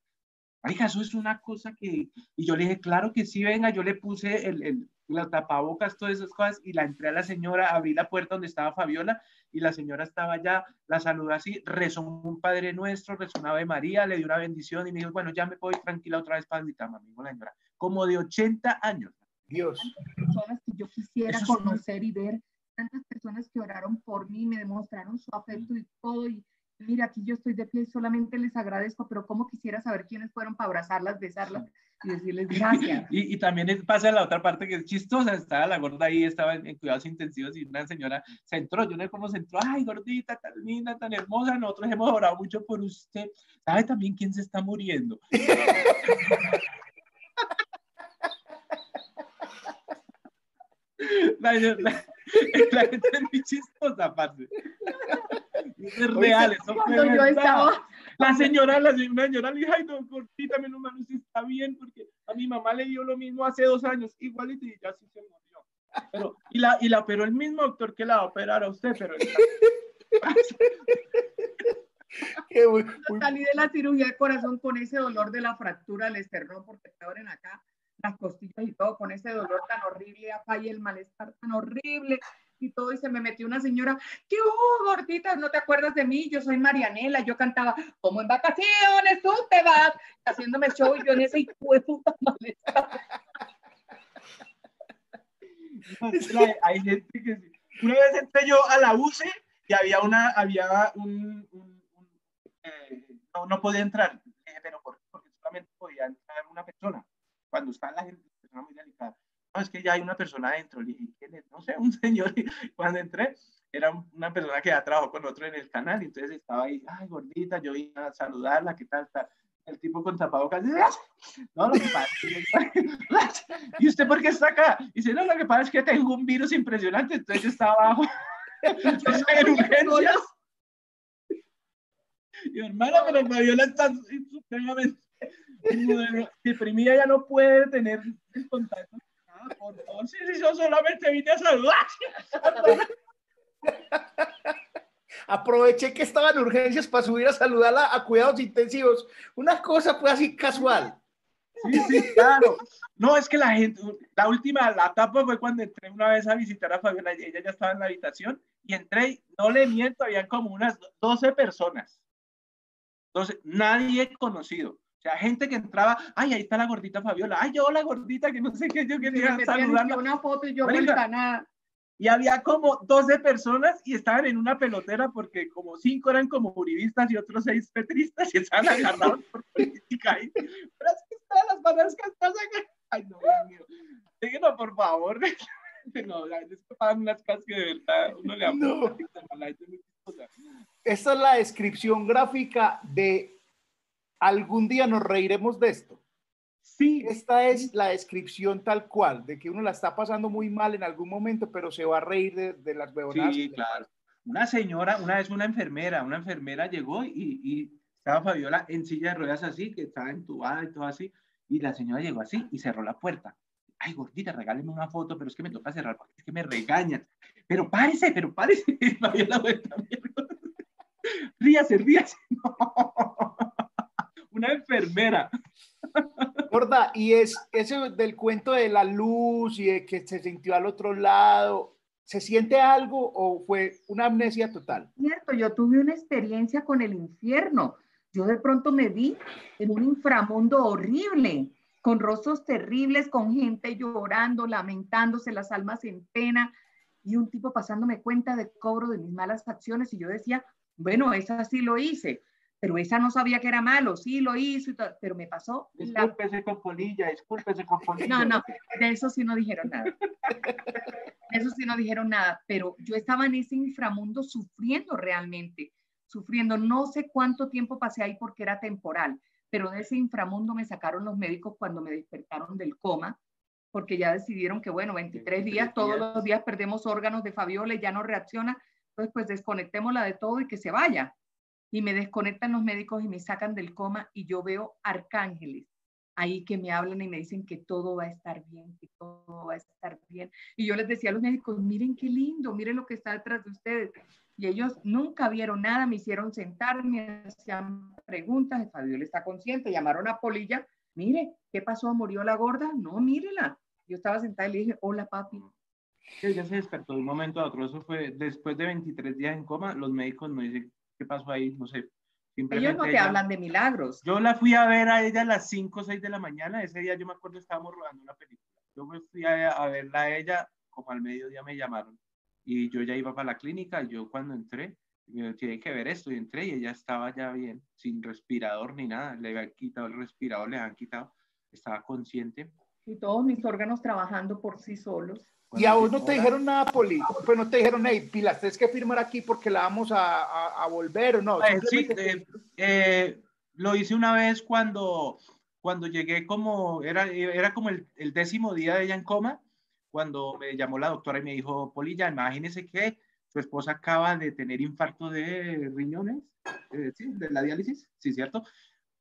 Oiga, eso es una cosa que... Y yo le dije, claro que sí, venga, yo le puse el, el, la tapabocas, todas esas cosas, y la entré a la señora, abrí la puerta donde estaba Fabiola, y la señora estaba allá, la saludó así, rezó un Padre Nuestro, rezó una Ave María, le dio una bendición, y me dijo, bueno, ya me puedo ir tranquila otra vez para mi cama, amigo, la señora, como de 80 años. Dios. personas que yo quisiera Eso es un- conocer y ver, tantas personas que oraron por mí, me demostraron su afecto y todo, y mira, aquí yo estoy de pie y solamente les agradezco, pero cómo quisiera saber quiénes fueron para abrazarlas, besarlas y decirles gracias. Y, y también pasa la otra parte que es chistosa, estaba la gorda ahí, estaba en, en cuidados intensivos y una señora se entró, yo no sé cómo se entró, ay gordita, tan linda, tan hermosa, nosotros hemos orado mucho por usted. ¿Sabe también quién se está muriendo? La, la- la gente es muy chistosa, parce. Es real, eso fue Cuando yo estaba, La señora, la se- una señora le dijo, ay, don Cortita, menos mal usted está bien, porque a mi mamá le dio lo mismo hace dos años, igualito, y ya sí se murió. Pero, y la, y la, pero el mismo doctor que la va a operar a usted, pero Qué bu- muy- salí de la cirugía de corazón con ese dolor de la fractura del esternón, porque te abren acá las costillas y todo, con ese dolor tan horrible acá el malestar tan horrible. y todo, y se me metió una señora, ¿qué hubo, gordita? ¿No te acuerdas de mí? Yo soy Marianela, yo cantaba, como en vacaciones, tú te vas, haciéndome show, y yo en ese puta maleta. Hay gente que Una vez entré yo a la UCE y había una, había un, eh, no, no podía entrar, eh, pero ¿por porque solamente podía entrar una persona. Cuando está la gente, persona muy delicada. No, es que ya hay una persona adentro. Le dije, ¿quién es? No sé, un señor. Cuando entré, era una persona que ya trabajó con otro en el canal. Y entonces estaba ahí, ay, gordita, yo iba a saludarla, ¿qué tal? tal? El tipo con tapabocas. No, lo que pasa ¿Y usted por qué está acá? Y dice, no, lo que pasa es que tengo un virus impresionante. Entonces yo estaba abajo. en urgencias. Y hermana, pero Fabiola está supremamente deprimida, ya no puede tener el contacto. Ah, por favor, sí, sí, yo solamente vine a saludar. Aproveché que estaba en urgencias para subir a saludarla a cuidados intensivos. Una cosa fue así casual. Sí, sí, claro. No, es que la gente, la última, la etapa fue cuando entré una vez a visitar a Fabiola, ella ya estaba en la habitación y entré, no le miento, habían como unas 12 personas. Entonces, nadie conocido. O sea, gente que entraba, ay, ahí está la gordita Fabiola, ay, yo la gordita que no sé qué, yo quería saludarla. Una foto y yo nada. Y había como 12 personas y estaban en una pelotera porque como cinco eran como uribistas y otros seis petristas y estaban agarrados por política ahí. Pero es que están las bananas que estás acá. Ay, no, Dios mío. Díganos, por favor. No, es unas casas que de verdad uno le no. Esta es la descripción gráfica de algún día nos reiremos de esto. Sí. Esta es la descripción tal cual, de que uno la está pasando muy mal en algún momento, pero se va a reír de, las beonadas. Sí, claro. Una señora, una vez una enfermera, una enfermera llegó y, y estaba Fabiola en silla de ruedas así, que estaba entubada y todo así, y la señora llegó así y cerró la puerta. Ay, gordita, regáleme una foto, pero es que me toca cerrar porque es que me regañan. Pero párese, pero párese. Fabiola vuelta, ríase, ríase. Una enfermera. Gorda, y es ese del cuento de la luz y de que se sintió al otro lado, ¿se siente algo o fue una amnesia total? Cierto, yo tuve una experiencia con el infierno. Yo de pronto me vi en un inframundo horrible, con rostros terribles, con gente llorando, lamentándose, las almas en pena, y un tipo pasándome cuenta de cobro de mis malas acciones, y yo decía, bueno, esa sí lo hice, pero esa no sabía que era malo, sí lo hizo, pero me pasó. Discúlpese con polilla, discúlpese con polilla. No, no, de eso sí no dijeron nada. De eso sí no dijeron nada, pero yo estaba en ese inframundo sufriendo realmente, sufriendo. No sé cuánto tiempo pasé ahí porque era temporal, pero de ese inframundo me sacaron los médicos cuando me despertaron del coma, porque ya decidieron que, bueno, 23 días, todos los días perdemos órganos de Fabiola y ya no reacciona, entonces pues desconectémosla de todo y que se vaya y me desconectan los médicos y me sacan del coma y yo veo arcángeles ahí que me hablan y me dicen que todo va a estar bien, que todo va a estar bien. Y yo les decía a los médicos, miren qué lindo, miren lo que está detrás de ustedes. Y ellos nunca vieron nada, me hicieron sentar, me hacían preguntas, Fabiola está consciente, llamaron a Polilla, mire, ¿qué pasó? ¿Murió la gorda? No, mírela. Yo estaba sentada y le dije, hola papi. Ella se despertó de un momento a otro, eso fue después de 23 días en coma, los médicos me dicen, qué pasó ahí, no sé. Ellos no te hablan de milagros. Yo la fui a ver a ella a las 5 o 6 de la mañana, ese día yo me acuerdo estábamos rodando una película. Yo me fui a, verla a ella, como al mediodía me llamaron y yo ya iba para la clínica, yo cuando entré, me tiene que ver esto y entré y ella estaba ya bien, sin respirador ni nada, le habían quitado el respirador, le habían quitado, estaba consciente. Y todos mis órganos trabajando por sí solos y a vos no te dijeron nada, Poli, pues no te dijeron, hey, pilas, tienes que firmar aquí porque la vamos a, a, volver o no. Eh, sí, eh, eh, lo hice una vez cuando, cuando llegué como, era, era como el, el, décimo día de ella en coma, cuando me llamó la doctora y me dijo, Poli, ya imagínese que su esposa acaba de tener infarto de riñones, sí, de la diálisis, sí, ¿cierto?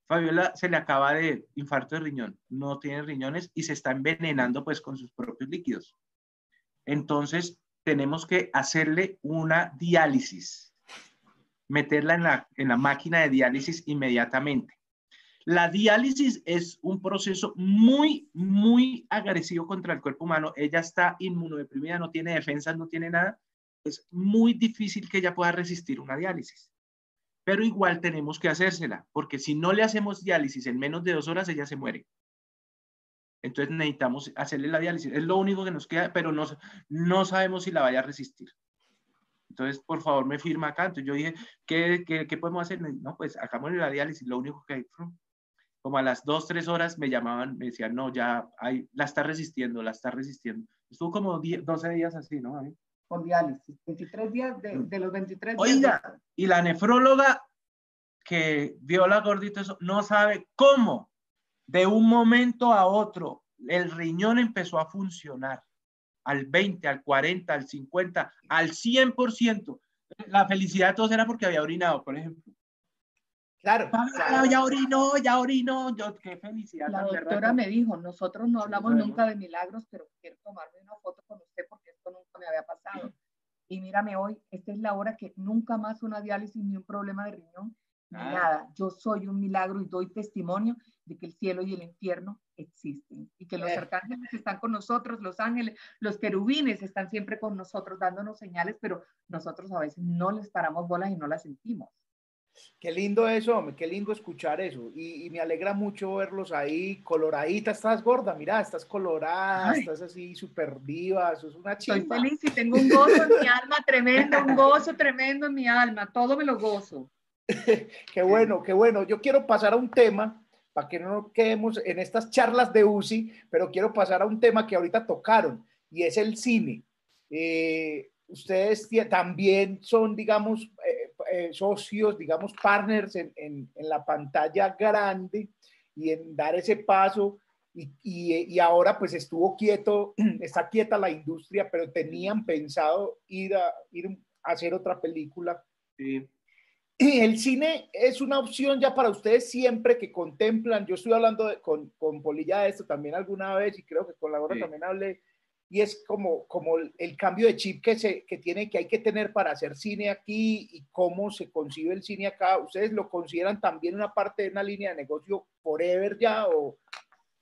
Fabiola se le acaba de infarto de riñón, no tiene riñones y se está envenenando pues con sus propios líquidos. Entonces, tenemos que hacerle una diálisis, meterla en la, en la máquina de diálisis inmediatamente. La diálisis es un proceso muy, muy agresivo contra el cuerpo humano. Ella está inmunodeprimida, no tiene defensas, no tiene nada. es muy difícil que ella pueda resistir una diálisis. Pero igual tenemos que hacérsela, porque si no le hacemos diálisis en menos de dos horas, ella se muere. Entonces necesitamos hacerle la diálisis. Es lo único que nos queda, pero no, no sabemos si la vaya a resistir. Entonces, por favor, me firma acá. Entonces yo dije, ¿qué, qué, qué podemos hacer? No, pues hagámosle la diálisis. Lo único que hay, como a las dos, tres horas me llamaban, me decían, no, ya hay, la está resistiendo, la está resistiendo. Estuvo como 12 días así, ¿no? Con diálisis, 23 días de, de los 23 días. Oiga, y la nefróloga que vio la gordita, no sabe cómo de un momento a otro el riñón empezó a funcionar al 20, al 40, al 50, al 100%. La felicidad de todos era porque había orinado, por ejemplo. Claro, ya orinó, ya orinó, yo qué felicidad. La doctora me dijo, nosotros no hablamos nunca de milagros, pero quiero tomarme una foto con usted porque esto nunca me había pasado. Y mírame hoy, esta es la hora que nunca más una diálisis ni un problema de riñón, ah. nada. Yo soy un milagro y doy testimonio de que el cielo y el infierno existen y que los arcángeles están con nosotros, los ángeles, los querubines están siempre con nosotros dándonos señales, pero nosotros a veces no les paramos bolas y no las sentimos. Qué lindo eso, qué lindo escuchar eso. Y, me alegra mucho verlos ahí, coloradita. Estás gorda, mira, estás colorada, estás así súper viva, eso es una chica. Estoy feliz y tengo un gozo en mi alma tremendo, un gozo tremendo en mi alma, todo me lo gozo. qué bueno, qué bueno. Yo quiero pasar a un tema, para que no nos quedemos en estas charlas de UCI, pero quiero pasar a un tema que ahorita tocaron, y es el cine. Eh, ustedes también son, digamos, eh, socios, digamos, partners en, la pantalla grande y en dar ese paso. Y, y, ahora pues estuvo quieto, está quieta la industria, pero tenían pensado ir a, ir a hacer otra película. Sí. El cine es una opción ya para ustedes siempre que contemplan, yo estoy hablando con, con Polilla de esto también alguna vez y creo que con la hora también hablé, y es como, como el cambio de chip que, se, que tiene, que hay que tener para hacer cine aquí y cómo se concibe el cine acá. ¿Ustedes lo consideran también una parte de una línea de negocio forever ya o...?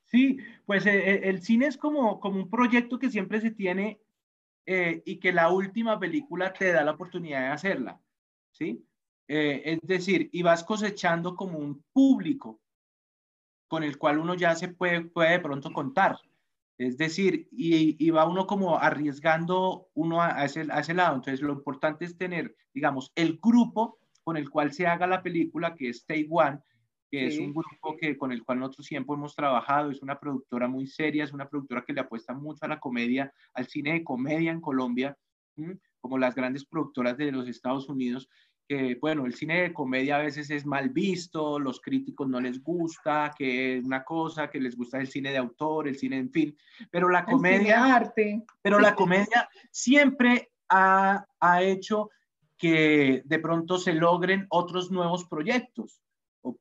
Sí, pues eh, eh, el cine es como, como un proyecto que siempre se tiene eh, y que la última película te da la oportunidad de hacerla, ¿sí? Es decir, y vas cosechando como un público con el cual uno ya se puede, puede de pronto contar. Es decir, y, va uno como arriesgando uno a, ese, a, ese, lado. Entonces, lo importante es tener, digamos, el grupo con el cual se haga la película, que es Take One, que es un grupo que, con el cual nosotros siempre hemos trabajado. Es una productora muy seria, es una productora que le apuesta mucho a la comedia, al cine de comedia en Colombia, como las grandes productoras de los Estados Unidos que, bueno, el cine de comedia a veces es mal visto, los críticos no les gusta, que es una cosa, que les gusta el cine de autor, el cine en fin, pero la comedia... arte. Pero la comedia siempre ha, ha hecho que de pronto se logren otros nuevos proyectos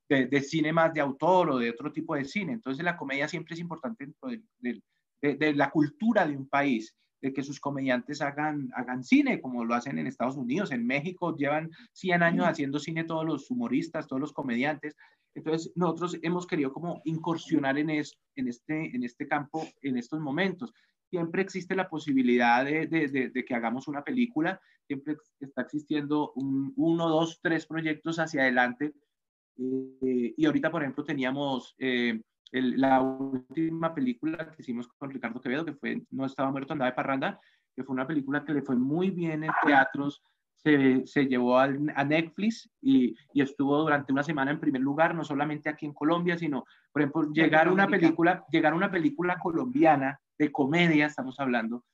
de, de, cine más de autor o de otro tipo de cine. Entonces la comedia siempre es importante dentro de, de, de la cultura de un país de que sus comediantes hagan, hagan cine, como lo hacen en Estados Unidos, en México llevan 100 años haciendo cine todos los humoristas, todos los comediantes. Entonces, nosotros hemos querido como incursionar en, es, en, este, en este campo en estos momentos. Siempre existe la posibilidad de, de, de, que hagamos una película, siempre está existiendo un, uno, dos, tres proyectos hacia adelante. Eh, y ahorita, por ejemplo, teníamos eh, la última película que hicimos con Ricardo Quevedo, que fue No estaba muerto, andaba de parranda, que fue una película que le fue muy bien en teatros, se, se llevó a Netflix y, y, estuvo durante una semana en primer lugar, no solamente aquí en Colombia, sino, por ejemplo, llegar a una película, llegar una película colombiana de comedia, estamos hablando,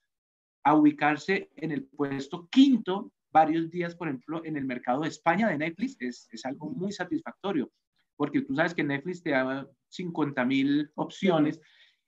a ubicarse en el puesto quinto varios días, por ejemplo, en el mercado de España de Netflix, es, es algo muy satisfactorio porque tú sabes que Netflix te da 50 mil opciones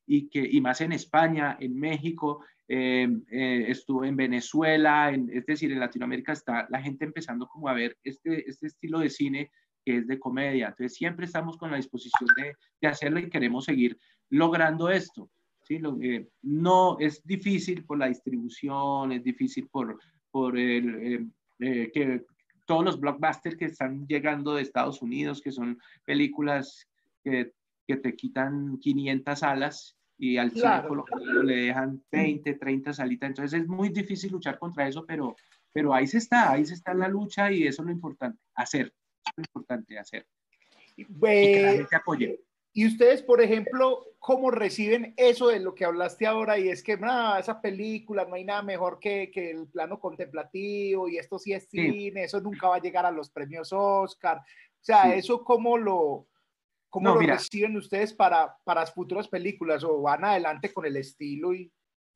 y, que, y más en España, en México, em, eh, estuvo en Venezuela, es decir, en Latinoamérica está la gente empezando como a ver este, este estilo de cine que es de comedia. Entonces siempre estamos con la disposición de, de hacerlo y queremos seguir logrando esto. ¿sí? Lo, eh, no es difícil por la distribución, es difícil por, por el, eh, que todos los blockbusters que están llegando de Estados Unidos, que son películas que, que te quitan 500 salas y al claro. le dejan 20, 30 salitas. Entonces es muy difícil luchar contra eso, pero, pero ahí se está, ahí se está en la lucha y eso es lo importante, hacer, es lo importante, hacer. Y que la gente apoye. Y ustedes, por ejemplo, ¿cómo reciben eso de lo que hablaste ahora? Y es que, nada, esa película, no hay nada mejor que, que el plano contemplativo y esto sí es cine, eso nunca va a llegar a los premios Oscar. O sea, ¿eso cómo lo, cómo lo reciben ustedes para, para futuras películas o van adelante con el estilo? Y...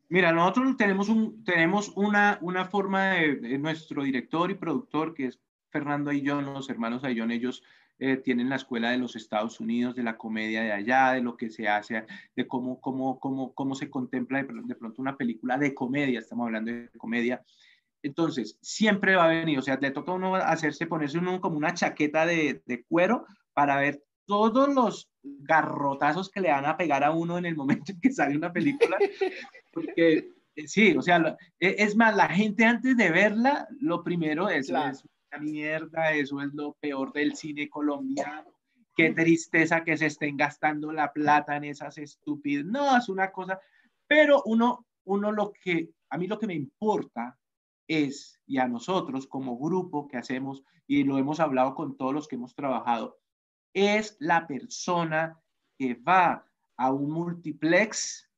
Mira, nosotros tenemos, un, tenemos una, una forma de, nuestro director y productor, que es Fernando Ayllón, los hermanos Ayllón, ellos eh, tienen la escuela de los Estados Unidos, de la comedia de allá, de lo que se hace, de cómo, cómo, cómo, cómo se contempla de, pronto una película de comedia, estamos hablando de comedia. Entonces, siempre va a venir, o sea, le toca a uno hacerse, ponerse uno como una chaqueta de, de cuero para ver todos los garrotazos que le van a pegar a uno en el momento en que sale una película, porque eh, sí, o sea, e, es más, la gente antes de verla, lo primero es, es mierda, eso es lo peor del cine colombiano. Qué tristeza que se estén gastando la plata en esas estúpidas. No, es una cosa, pero uno, uno lo que, a mí lo que me importa es, y a nosotros como grupo que hacemos, y lo hemos hablado con todos los que hemos trabajado, es la persona que va a un multiplex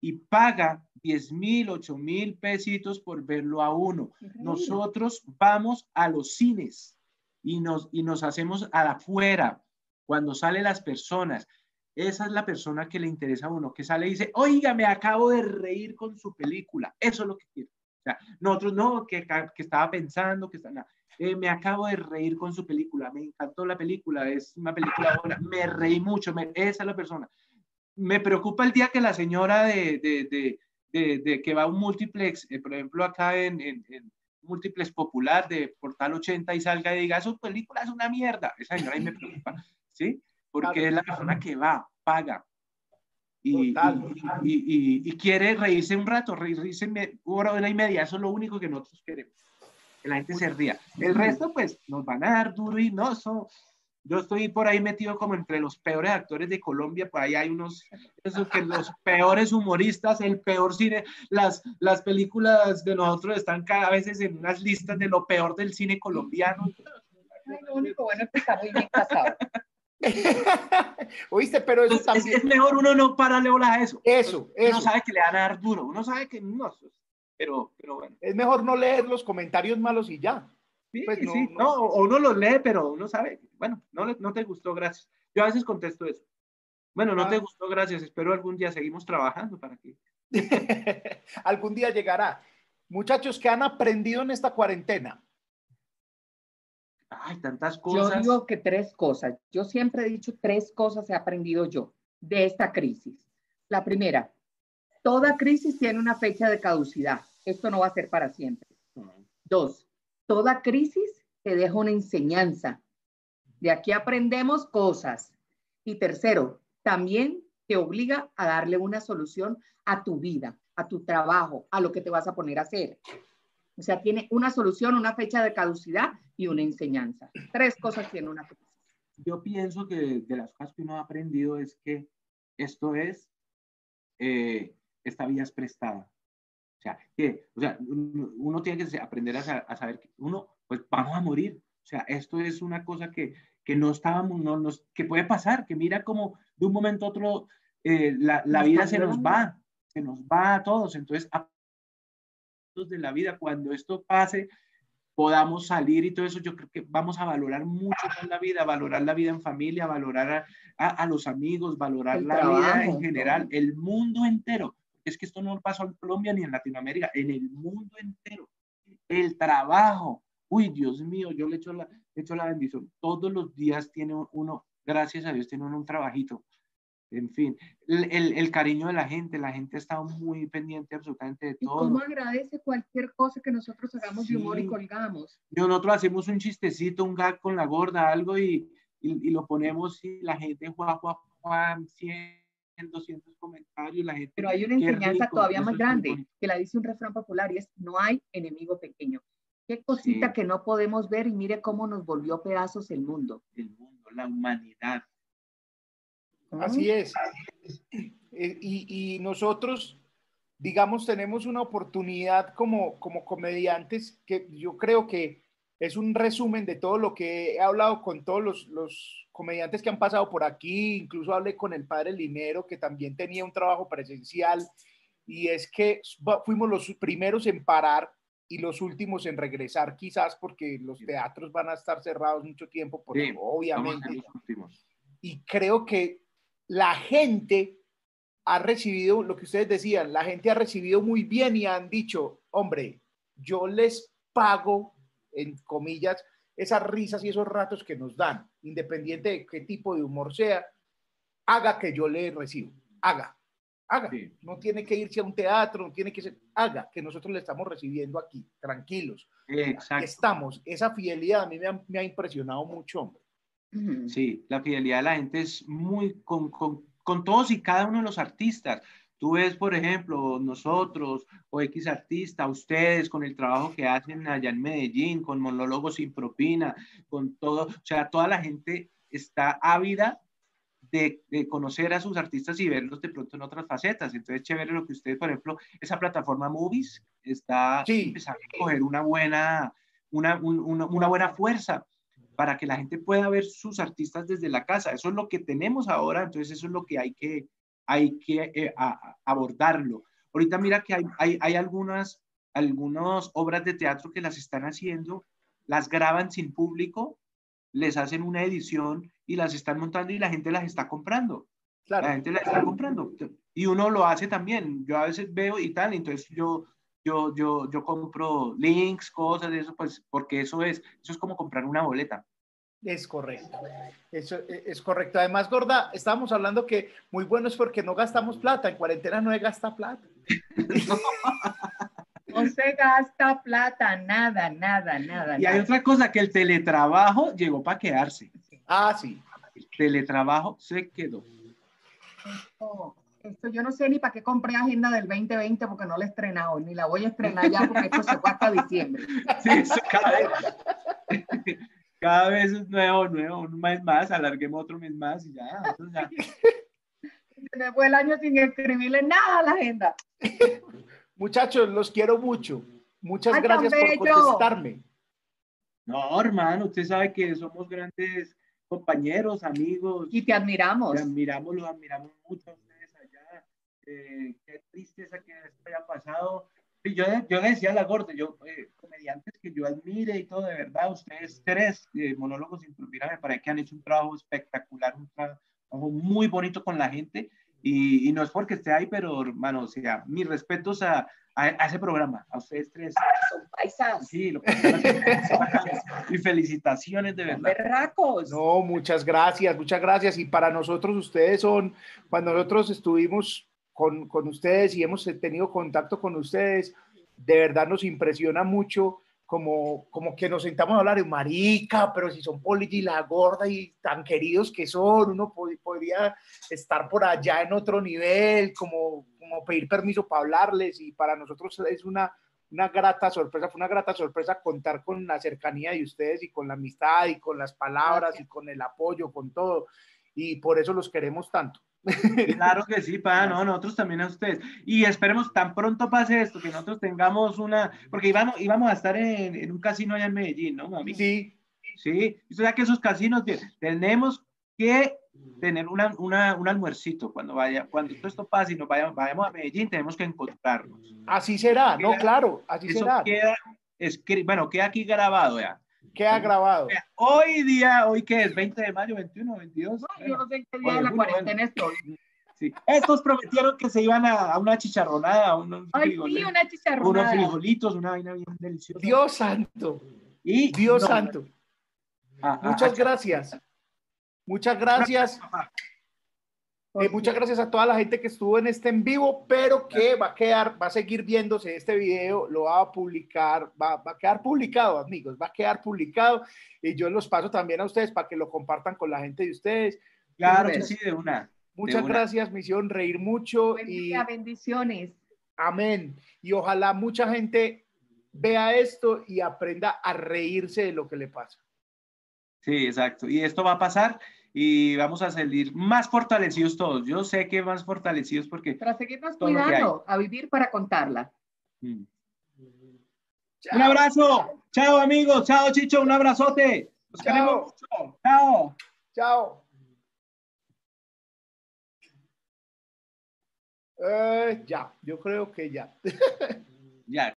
y paga 10 mil, 8 mil pesitos por verlo a uno. Nosotros vamos a los cines y nos, y nos hacemos afuera cuando salen las personas. Esa es la persona que le interesa a uno, que sale y dice, oiga, me acabo de reír con su película. Eso es lo que quiero. O sea, nosotros no, que, que estaba pensando, que está, eh, me acabo de reír con su película, me encantó la película, es una película buena, me reí mucho, esa es la persona me preocupa el día que la señora de, de, de, de que va a un multiplex, eh, por ejemplo, acá en, en, multiplex popular de Portal 80 y salga y diga, su película es una mierda. Esa señora ahí me preocupa, ¿sí? Porque es la persona que va, paga. Y, y, y, y, quiere reírse un rato, reírse una hora y media, eso es lo único que nosotros queremos, que la gente se ría. El resto, pues, nos van a dar duro y no, eso, yo estoy por ahí metido como entre los peores actores de Colombia, por ahí hay unos, eso que los peores humoristas, el peor cine, las, las películas de nosotros están cada vez en unas listas de lo peor del cine colombiano. lo único bueno es que está muy bien casado. Oíste, pero eso también... es, mejor uno no pararle bolas a eso. Eso, eso. Uno sabe que le van a dar duro, uno sabe que no, pero, pero bueno. Es mejor no leer los comentarios malos y ya. Sí, pues sí, no, uno lo lee, pero uno sabe, bueno, no, no te gustó, gracias. Yo a veces contesto eso. Bueno, no te ah. gustó, gracias, espero algún día seguimos trabajando para que... algún día llegará. Muchachos, ¿qué han aprendido en esta cuarentena? Ay, tantas cosas. Yo digo que tres cosas. Yo siempre he dicho tres cosas he aprendido yo de esta crisis. La primera, toda crisis tiene una fecha de caducidad. Esto no va a ser para siempre. Dos, Toda crisis te deja una enseñanza. De aquí aprendemos cosas. Y tercero, también te obliga a darle una solución a tu vida, a tu trabajo, a lo que te vas a poner a hacer. O sea, tiene una solución, una fecha de caducidad y una enseñanza. Tres cosas tiene una crisis. Yo pienso que de las cosas que uno ha aprendido es que esto es, eh, esta vía es prestada. O sea, que, o sea, uno tiene que aprender a, saber que uno, pues vamos a morir. O sea, esto es una cosa que, que no estábamos, no, nos, que puede pasar, que mira como de un momento a otro eh, la, la vida se nos va, se nos va a todos. Entonces, a de la vida, cuando esto pase, podamos salir y todo eso, yo creo que vamos a valorar mucho más la vida, valorar la vida en familia, valorar a, a, los amigos, valorar la vida en general, el mundo entero es que esto no pasó en Colombia ni en Latinoamérica, en el mundo entero. El trabajo, uy, Dios mío, yo le echo la, le echo la bendición. Todos los días tiene uno, gracias a Dios, tiene uno un trabajito. En fin, el, el, cariño de la gente, la gente estado muy pendiente absolutamente de todo. ¿Y cómo agradece cualquier cosa que nosotros hagamos de humor y colgamos? Nosotros hacemos un chistecito, un gag con la gorda, algo y, y, lo ponemos y la gente, juan, juan, juan, 100, 200 comentarios, la gente... Pero hay una enseñanza todavía más grande, que la dice un refrán popular, y es, no hay enemigo pequeño. Qué cosita que no podemos ver y mire cómo nos volvió pedazos el mundo. El mundo, la humanidad. Así es. Eh, y, y nosotros digamos, tenemos una oportunidad como, como comediantes que yo creo que es un resumen de todo lo que he hablado con todos los, los comediantes que han pasado por aquí, incluso hablé con el padre Linero, que también tenía un trabajo presencial, y es que fuimos los primeros en parar y los últimos en regresar, quizás porque los teatros van a estar cerrados mucho tiempo, porque obviamente. Y creo que la gente ha recibido lo que ustedes decían, la gente ha recibido muy bien y han dicho, hombre, yo les pago, en comillas, esas risas y esos ratos que nos dan, independiente de qué tipo de humor sea, haga que yo le recibo, haga, haga. No tiene que irse a un teatro, no tiene que ser, haga, que nosotros le estamos recibiendo aquí, tranquilos. Exacto. Estamos, esa fidelidad a mí me ha, impresionado mucho, hombre. Sí, la fidelidad de la gente es muy con, con con todos y cada uno de los artistas. Tú ves, por ejemplo, nosotros o X artista, ustedes con el trabajo que hacen allá en Medellín, con monólogos sin propina, con todo, o sea, toda la gente está ávida de, conocer a sus artistas y verlos de pronto en otras facetas. Entonces, chévere lo que ustedes, por ejemplo, esa plataforma Movies está empezando a coger una buena, una, una buena fuerza para que la gente pueda ver sus artistas desde la casa. Eso es lo que tenemos ahora, entonces eso es lo que hay que, hay que eh, abordarlo. Ahorita mira que hay, hay, hay algunas, algunas obras de teatro que las están haciendo, las graban sin público, les hacen una edición y las están montando y la gente las está comprando. La gente las está comprando. Y uno lo hace también. Yo a veces veo y tal, entonces yo, yo, yo, yo compro links, cosas de eso, pues porque eso es, eso es como comprar una boleta. Es correcto, eso e, es correcto. Además, Gorda, estábamos hablando que muy bueno es porque no gastamos plata, en cuarentena no se gasta plata. No se gasta plata, nada, nada, nada. Y hay otra cosa, que el teletrabajo llegó para quedarse. Ah, sí. El teletrabajo se quedó. Esto, yo no sé ni para qué compré agenda del 2020 porque no la he estrenado, ni la voy a estrenar ya porque esto se fue hasta diciembre. Sí, eso cada vez es nuevo, nuevo, un mes más, alarguemos otro mes más y ya. ya. Se fue el año sin escribirle nada a la agenda. Muchachos, los quiero mucho. Muchas gracias por contestarme. No, hermano, usted sabe que somos grandes compañeros, amigos. Y te admiramos. Te admiramos, los admiramos mucho a ustedes allá. Eh, qué tristeza que esto haya pasado yo, yo le decía a la gorda, yo, eh, comediantes que yo admire y todo, de verdad, ustedes tres eh, monólogos sin me parece que han hecho un trabajo espectacular, un trabajo muy bonito con la gente. Y, y no es porque esté ahí, pero hermano, o sea, mis respetos a, a, ese programa, a ustedes tres. Son paisas. Sí, lo que y felicitaciones de verdad. Berracos. No, muchas gracias, muchas gracias. Y para nosotros, ustedes son, cuando nosotros estuvimos con, con ustedes y hemos tenido contacto con ustedes, de verdad nos impresiona mucho como, como que nos sentamos a hablar de marica, pero si son Poli y la gorda y tan queridos que son, uno podría estar por allá en otro nivel, como, como pedir permiso para hablarles y para nosotros es una, una grata sorpresa, fue una grata sorpresa contar con la cercanía de ustedes y con la amistad y con las palabras y con el apoyo, con todo. Y por eso los queremos tanto. Claro que sí, pa, no, nosotros también a ustedes. Y esperemos tan pronto pase esto, que nosotros tengamos una, porque íbamos, íbamos a estar en, en un casino allá en Medellín, ¿no, mami? Sí. Sí, o sea que esos casinos tenemos que tener una, una, un almuercito cuando vaya, cuando esto pase y nos vayamos, vayamos a Medellín, tenemos que encontrarnos. Así será, no, claro, así será. Queda, bueno, queda aquí grabado ya. ¿Qué ha grabado? Hoy día, hoy que es 20 de mayo, 21, 22. No, yo no sé qué día de la cuarentena estoy. Sí. Estos prometieron que se iban a, a una chicharronada, a unos, Ay, sí, una chicharronada. unos frijolitos, una vaina bien deliciosa. Dios santo. Y, Dios santo. Ah, ah, Muchas ah, gracias. Muchas gracias. Eh, muchas gracias a toda la gente que estuvo en este en vivo, pero que va a quedar, va a seguir viéndose este video, lo va a publicar, va, va, a quedar publicado, amigos, va a quedar publicado y yo los paso también a ustedes para que lo compartan con la gente de ustedes. Claro que sí, de una. Muchas gracias, misión, reír mucho y bendiciones. Amén. Y ojalá mucha gente vea esto y aprenda a reírse de lo que le pasa. Sí, exacto. Y esto va a pasar y vamos a salir más fortalecidos todos. Yo sé que más fortalecidos porque... Para seguirnos cuidando, a vivir para contarla. Mm. Chao. Un abrazo. Chao, amigos. Chao, Chicho. Un abrazote. Los Chao. queremos mucho. Chao. Chao. Eh, ya, yo creo que ya. Ya.